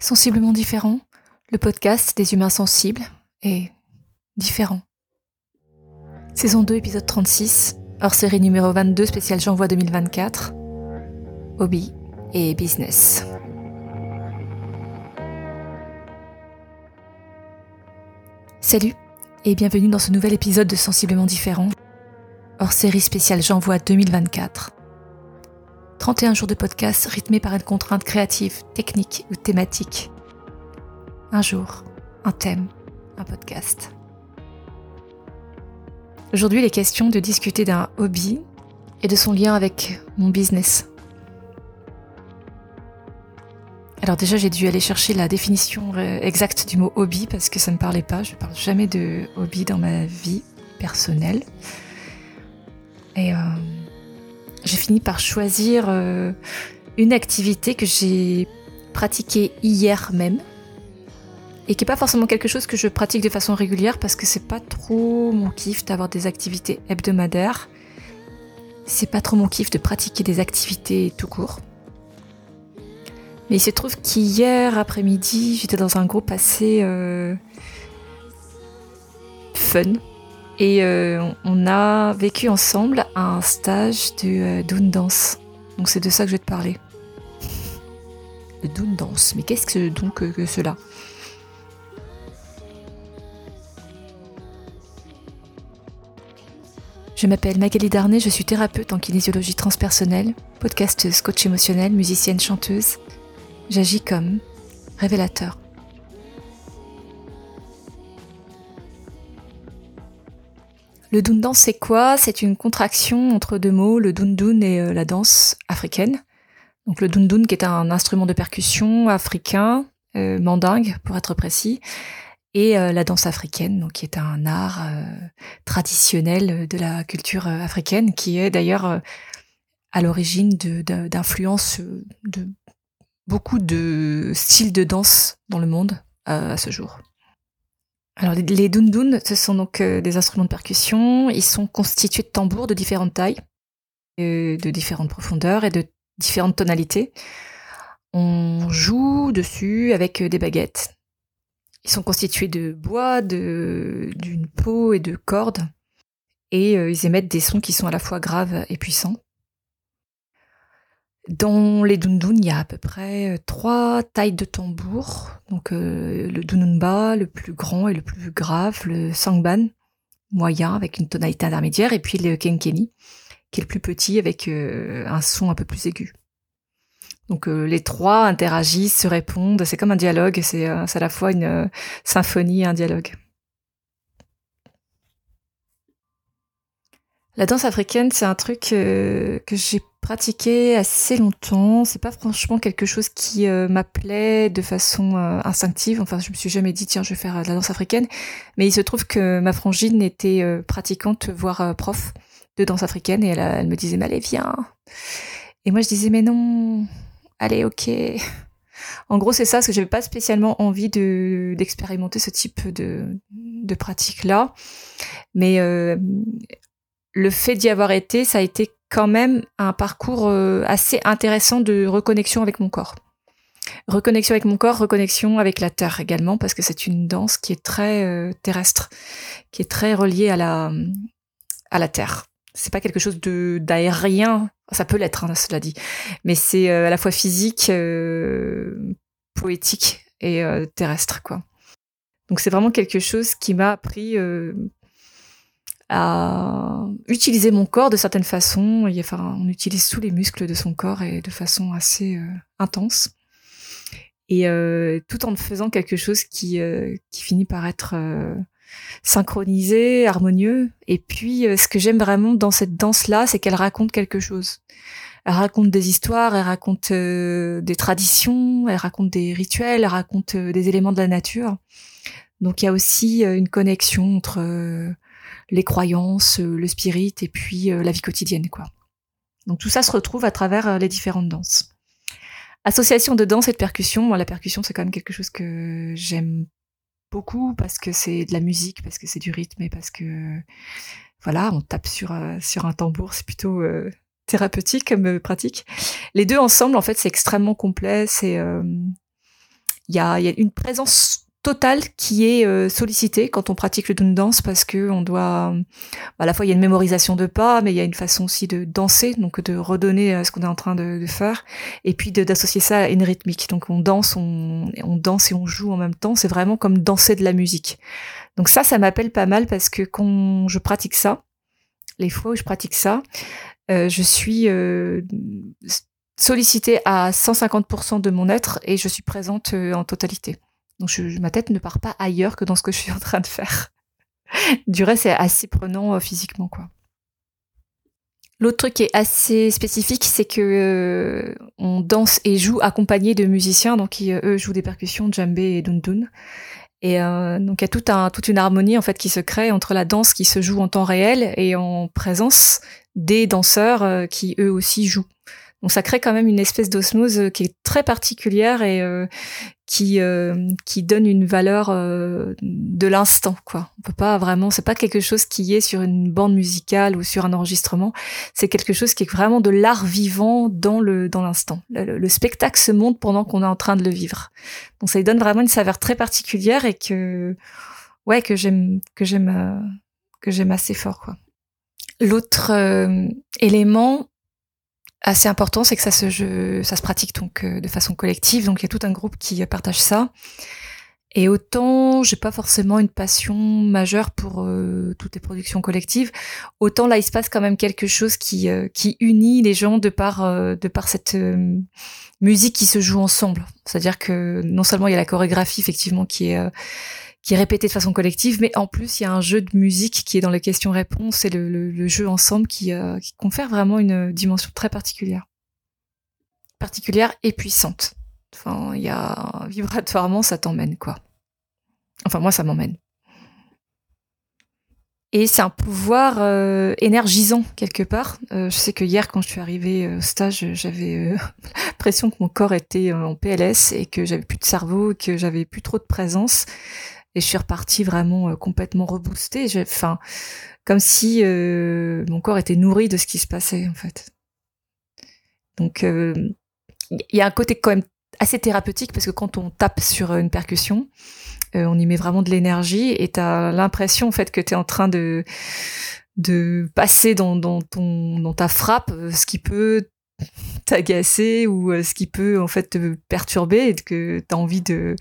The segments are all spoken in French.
Sensiblement différent, le podcast des humains sensibles et différents. Saison 2, épisode 36, hors série numéro 22, spécial J'envoie 2024. Hobby et business. Salut et bienvenue dans ce nouvel épisode de Sensiblement différent, hors série spéciale J'envoie 2024. 31 jours de podcast rythmés par une contrainte créative, technique ou thématique. Un jour, un thème, un podcast. Aujourd'hui, il est question de discuter d'un hobby et de son lien avec mon business. Alors déjà, j'ai dû aller chercher la définition euh, exacte du mot hobby parce que ça ne parlait pas. Je ne parle jamais de hobby dans ma vie personnelle. Et euh, j'ai fini par choisir euh, une activité que j'ai pratiquée hier même et qui n'est pas forcément quelque chose que je pratique de façon régulière parce que c'est pas trop mon kiff d'avoir des activités hebdomadaires. C'est pas trop mon kiff de pratiquer des activités tout court. Mais il se trouve qu'hier après-midi, j'étais dans un groupe assez euh, fun et euh, on a vécu ensemble un stage de euh, Dance. Donc c'est de ça que je vais te parler. Le Dance. Mais qu'est-ce que donc que cela? Je m'appelle Magali Darnay, je suis thérapeute en kinésiologie transpersonnelle, podcasteuse, coach émotionnelle, musicienne, chanteuse. J'agis comme révélateur. Le Dundan, c'est quoi? C'est une contraction entre deux mots, le Dundun et euh, la danse africaine. Donc le Dundun qui est un instrument de percussion africain, euh, mandingue pour être précis, et euh, la danse africaine, donc qui est un art traditionnel de la culture africaine, qui est d'ailleurs à l'origine d'influence de, de, beaucoup de styles de danse dans le monde à ce jour. Alors les dundun, ce sont donc euh, des instruments de percussion. Ils sont constitués de tambours de différentes tailles, euh, de différentes profondeurs et de différentes tonalités. On joue dessus avec euh, des baguettes. Ils sont constitués de bois, d'une peau et de cordes. Et ils émettent des sons qui sont à la fois graves et puissants. Dans les dundun, il y a à peu près euh, trois tailles de tambour. Donc euh, le dununba, le plus grand et le plus grave, le sangban, moyen avec une tonalité intermédiaire, et puis le kenkeni, qui est le plus petit avec euh, un son un peu plus aigu. Donc les trois interagissent, se répondent, c'est comme un dialogue, c'est à la fois une symphonie et un dialogue. La danse africaine, c'est un truc que j'ai pratiqué assez longtemps. C'est pas franchement quelque chose qui euh, m'appelait de façon euh, instinctive. Enfin, je me suis jamais dit tiens, je vais faire euh, de la danse africaine. Mais il se trouve que ma frangine était pratiquante, voire prof de danse africaine, et elle, me disait mais allez viens. Et moi je disais mais non, allez ok. En gros, c'est ça, parce que j'avais pas spécialement envie de d'expérimenter ce type de de pratique là, mais le fait d'y avoir été, ça a été quand même un parcours euh, assez intéressant de reconnexion avec mon corps. Reconnexion avec mon corps, reconnexion avec la terre également, parce que c'est une danse qui est très euh, terrestre, qui est très reliée à la, à la terre. C'est pas quelque chose de d'aérien, ça peut l'être, hein, cela dit, mais c'est euh, à la fois physique, poétique et terrestre, quoi. Donc c'est vraiment quelque chose qui m'a appris à utiliser mon corps de certaines façons. enfin, on utilise tous les muscles de son corps et de façon assez euh, intense. Et euh, tout en faisant quelque chose qui, euh, qui finit par être synchronisé, harmonieux. Et puis, ce que j'aime vraiment dans cette danse-là, c'est qu'elle raconte quelque chose. Elle raconte des histoires, elle raconte des traditions, elle raconte des rituels, elle raconte des éléments de la nature. Donc il y a aussi une connexion entre les croyances, euh, le spirit et puis euh, la vie quotidienne, quoi. Donc tout ça se retrouve à travers euh, les différentes danses. Association de danse et de percussion. Moi, la percussion, c'est quand même quelque chose que j'aime beaucoup parce que c'est de la musique, parce que c'est du rythme et parce que voilà, on tape sur sur un tambour, c'est plutôt thérapeutique comme pratique. Les deux ensemble, en fait, c'est extrêmement complet. C'est il y a, y, a, une présence totale qui est euh, sollicitée quand on pratique le doon dance parce que on doit à la fois il y a une mémorisation de pas mais il y a une façon aussi de danser donc de redonner euh, ce qu'on est en train de, faire et puis d'associer ça à une rythmique. Donc on danse on, danse et on joue en même temps. C'est vraiment comme danser de la musique. Donc ça ça m'appelle pas mal parce que quand je pratique ça les fois où je pratique ça euh, je suis euh, sollicitée à 150% de mon être et je suis présente euh, en totalité. Donc ma tête ne part pas ailleurs que dans ce que je suis en train de faire. du reste, c'est assez prenant euh, physiquement, quoi. L'autre truc qui est assez spécifique, c'est que euh, on danse et joue accompagné de musiciens, donc qui eux jouent des percussions, djembé et dundun. Et euh, donc il y a un, toute une harmonie en fait qui se crée entre la danse qui se joue en temps réel et en présence des danseurs euh, qui eux aussi jouent. Donc ça crée quand même une espèce d'osmose euh, qui est très particulière et euh, qui euh, qui donne une valeur de l'instant quoi. On peut pas vraiment, c'est pas quelque chose qui est sur une bande musicale ou sur un enregistrement. C'est quelque chose qui est vraiment de l'art vivant dans le dans l'instant. Le, spectacle se monte pendant qu'on est en train de le vivre. Donc ça lui donne vraiment une saveur très particulière et que ouais que j'aime que j'aime que j'aime assez fort quoi. L'autre élément assez important, c'est que ça se, ça se pratique donc euh, de façon collective. Donc il y a tout un groupe qui partage ça. Et autant j'ai pas forcément une passion majeure pour euh, toutes les productions collectives, autant là il se passe quand même quelque chose qui euh, qui unit les gens de par de par cette musique qui se joue ensemble. C'est-à-dire que non seulement il y a la chorégraphie effectivement qui est qui est répété de façon collective, mais en plus il y a un jeu de musique qui est dans les questions-réponses et le, jeu ensemble qui, euh, qui confère vraiment une dimension très particulière, particulière et puissante. Enfin, il y a vibratoirement ça t'emmène quoi. Enfin moi ça m'emmène. Et c'est un pouvoir euh, énergisant quelque part. Euh, je sais que hier, quand je suis arrivée au stage, j'avais l'impression que mon corps était en PLS et que j'avais plus de cerveau, que j'avais plus trop de présence et je suis repartie vraiment euh, complètement reboostée. Enfin, comme si euh, mon corps était nourri de ce qui se passait en fait. Donc il euh, y a un côté quand même assez thérapeutique parce que quand on tape sur une percussion, on y met vraiment de l'énergie et tu as l'impression en fait que tu es en train de de passer dans, dans, ton, dans ta frappe, ce qui peut t'agacer ou ce qui peut en fait te perturber et que tu as envie de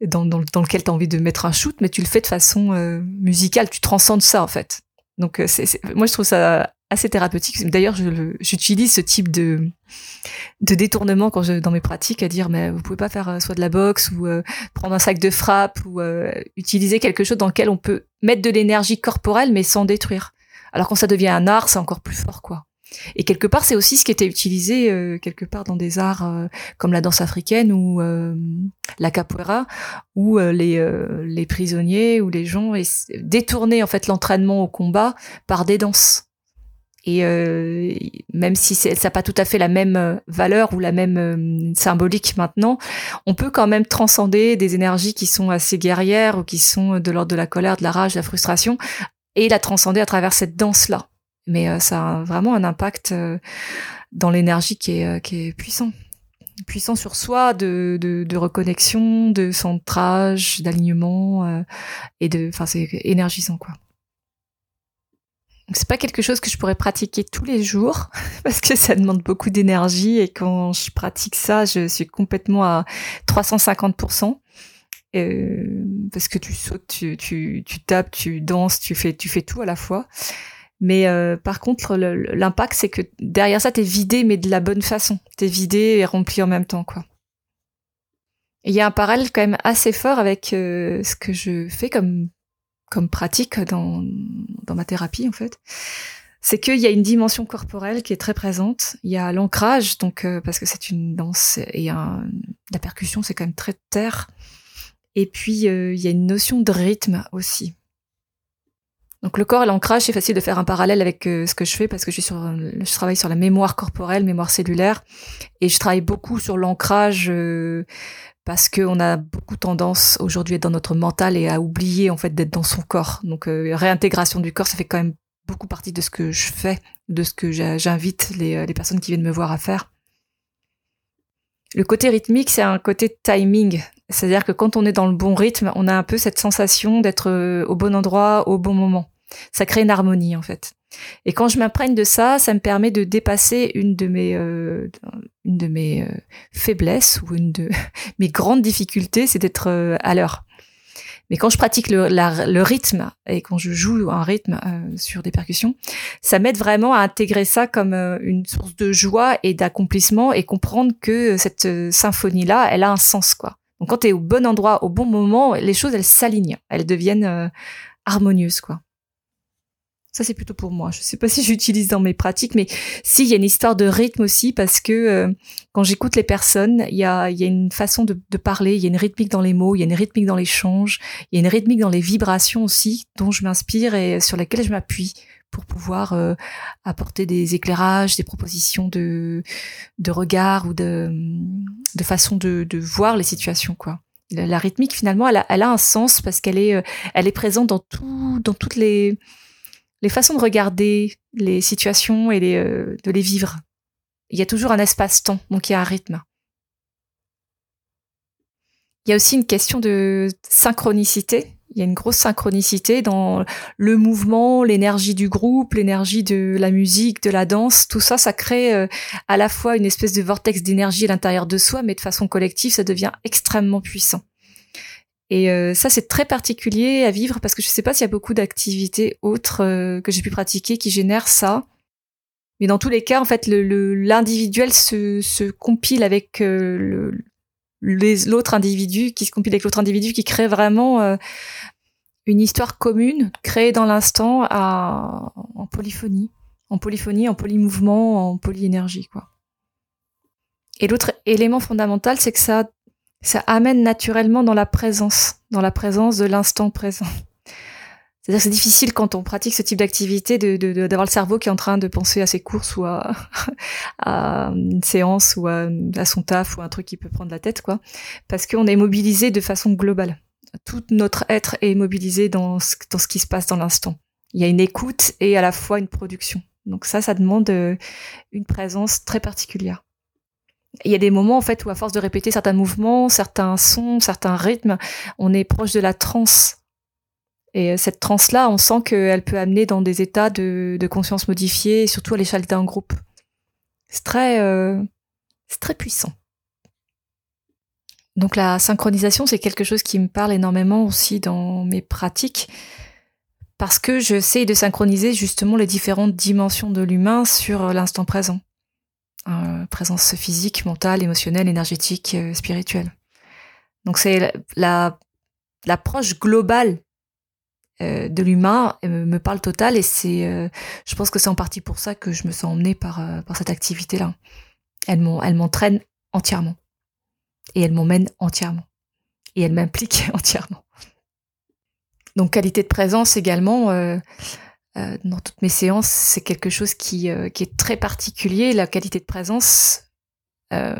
dans, lequel tu as envie de mettre un shoot, mais tu le fais de façon euh, musicale, tu transcendes ça en fait. Donc euh, c'est, moi je trouve ça assez thérapeutique. D'ailleurs, j'utilise ce type de, de détournement quand je, dans mes pratiques à dire mais vous pouvez pas faire euh, soit de la boxe ou prendre un sac de frappe ou utiliser quelque chose dans lequel on peut mettre de l'énergie corporelle mais sans détruire. Alors quand ça devient un art, c'est encore plus fort quoi. Et quelque part, c'est aussi ce qui était utilisé euh, quelque part dans des arts euh, comme la danse africaine ou euh, la capoeira, où les, les prisonniers ou les gens détournaient en fait l'entraînement au combat par des danses. Et même si ça n'a pas tout à fait la même valeur ou la même symbolique maintenant, on peut quand même transcender des énergies qui sont assez guerrières ou qui sont de l'ordre de la colère, de la rage, de la frustration, et la transcender à travers cette danse-là mais euh, ça a vraiment un impact euh, dans l'énergie qui est, euh, qui est puissant. Puissant sur soi de, de, de reconnexion de centrage d'alignement et de enfin c'est énergisant quoi. C'est pas quelque chose que je pourrais pratiquer tous les jours parce que ça demande beaucoup d'énergie et quand je pratique ça, je suis complètement à 350% euh, parce que tu sautes, tu, tu, tu tapes, tu danses, tu fais, tu fais tout à la fois. Mais euh, par contre, l'impact, c'est que derrière ça, t'es vidé, mais de la bonne façon. T'es vidé et rempli en même temps, quoi. Il y a un parallèle quand même assez fort avec euh, ce que je fais comme comme pratique dans dans ma thérapie en fait. C'est qu'il y a une dimension corporelle qui est très présente. Il y a l'ancrage, donc euh, parce que c'est une danse et un, la percussion, c'est quand même très terre. Et puis il y a une notion de rythme aussi. Donc le corps et l'ancrage, c'est facile de faire un parallèle avec euh, ce que je fais parce que je, suis sur, je travaille sur la mémoire corporelle, mémoire cellulaire, et je travaille beaucoup sur l'ancrage euh, parce qu'on a beaucoup tendance aujourd'hui à être dans notre mental et à oublier en fait d'être dans son corps. Donc euh, réintégration du corps, ça fait quand même beaucoup partie de ce que je fais de ce que j'invite les, personnes qui viennent me voir à faire. Le côté rythmique, c'est un côté timing. C'est-à-dire que quand on est dans le bon rythme, on a un peu cette sensation d'être euh, au bon endroit, au bon moment. Ça crée une harmonie, en fait. Et quand je m'imprègne de ça, ça me permet de dépasser une de mes, euh, une de mes euh, faiblesses ou une de mes grandes difficultés, c'est d'être euh, à l'heure. Mais quand je pratique le, rythme et quand je joue un rythme sur des percussions, ça m'aide vraiment à intégrer ça comme une source de joie et d'accomplissement et comprendre que cette symphonie-là, elle a un sens, quoi. Donc quand tu es au bon endroit, au bon moment, les choses, elles s'alignent, elles deviennent harmonieuses, quoi. Ça, c'est plutôt pour moi. Je sais pas si j'utilise dans mes pratiques, mais si, il y a une histoire de rythme aussi, parce que euh, quand j'écoute les personnes, il y a, une façon de, parler, il y a une rythmique dans les mots, il y a une rythmique dans l'échange, il y a une rythmique dans les vibrations aussi, dont je m'inspire et sur lesquelles je m'appuie pour pouvoir euh, apporter des éclairages, des propositions de, de regard ou de, de façon de, voir les situations, quoi la rythmique finalement elle a, un sens parce qu'elle est euh, elle est présente dans toutes les les façons de regarder les situations et euh, de les vivre. Il y a toujours un espace-temps, donc il y a un rythme. Il y a aussi une question de synchronicité. Il y a une grosse synchronicité dans le mouvement, l'énergie du groupe, l'énergie de la musique, de la danse. Tout ça, ça crée euh, à la fois une espèce de vortex d'énergie à l'intérieur de soi, mais de façon collective, ça devient extrêmement puissant. Et euh, ça, c'est très particulier à vivre parce que je ne sais pas s'il y a beaucoup d'activités autres euh, que j'ai pu pratiquer qui génèrent ça. Mais dans tous les cas, en fait, l'individuel le, se, se, compile avec euh, l'autre individu, qui se compile avec l'autre individu, qui crée vraiment une histoire commune, créée dans l'instant en polyphonie, en polyphonie, en polymouvement, en polyénergie, quoi. Et l'autre élément fondamental, c'est que ça ça amène naturellement dans la présence, dans la présence de l'instant présent. C'est-à-dire que c'est difficile quand on pratique ce type d'activité d'avoir de, le cerveau qui est en train de penser à ses courses ou à, une séance ou à, son taf ou un truc qui peut prendre la tête, quoi. Parce qu'on est mobilisé de façon globale. Tout notre être est mobilisé dans ce, dans ce qui se passe dans l'instant. Il y a une écoute et à la fois une production. Donc ça, ça demande euh, une présence très particulière il y a des moments en fait où à force de répéter certains mouvements, certains sons, certains rythmes, on est proche de la transe. Et euh, cette transe-là, on sent qu'elle peut amener dans des états de, conscience modifiés, surtout à l'échelle d'un groupe. C'est très, euh, c'est très puissant. Donc la synchronisation, c'est quelque chose qui me parle énormément aussi dans mes pratiques, parce que j'essaie de synchroniser justement les différentes dimensions de l'humain sur l'instant présent. Euh, présence physique, mentale, émotionnelle, énergétique, euh, spirituelle. Donc c'est la l'approche globale euh, de l'humain me parle total et c'est je pense que c'est en partie pour ça que je me sens emmenée par par cette activité là. Elle m'entraîne entièrement et elle m'emmène entièrement et elle m'implique entièrement. Donc qualité de présence également euh, dans toutes mes séances, c'est quelque chose qui, euh, est très particulier, la qualité de présence. Euh,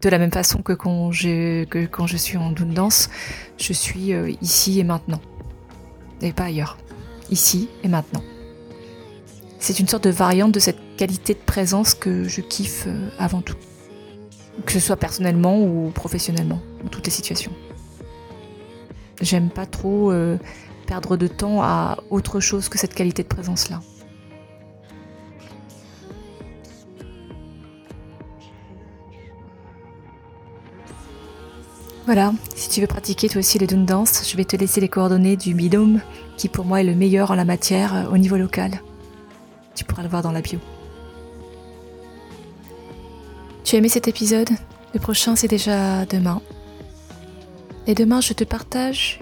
de la même façon que quand, que quand je suis en doune danse, je suis ici et maintenant. Et pas ailleurs. Ici et maintenant. C'est une sorte de variante de cette qualité de présence que je kiffe avant tout. Que ce soit personnellement ou professionnellement, dans toutes les situations. J'aime pas trop de temps à autre chose que cette qualité de présence-là. Voilà, si tu veux pratiquer toi aussi les Dune Dance, je vais te laisser les coordonnées du bidôme qui pour moi est le meilleur en la matière euh, au niveau local. Tu pourras le voir dans la bio. Tu as aimé cet épisode? Le prochain c'est déjà demain. Et demain je te partage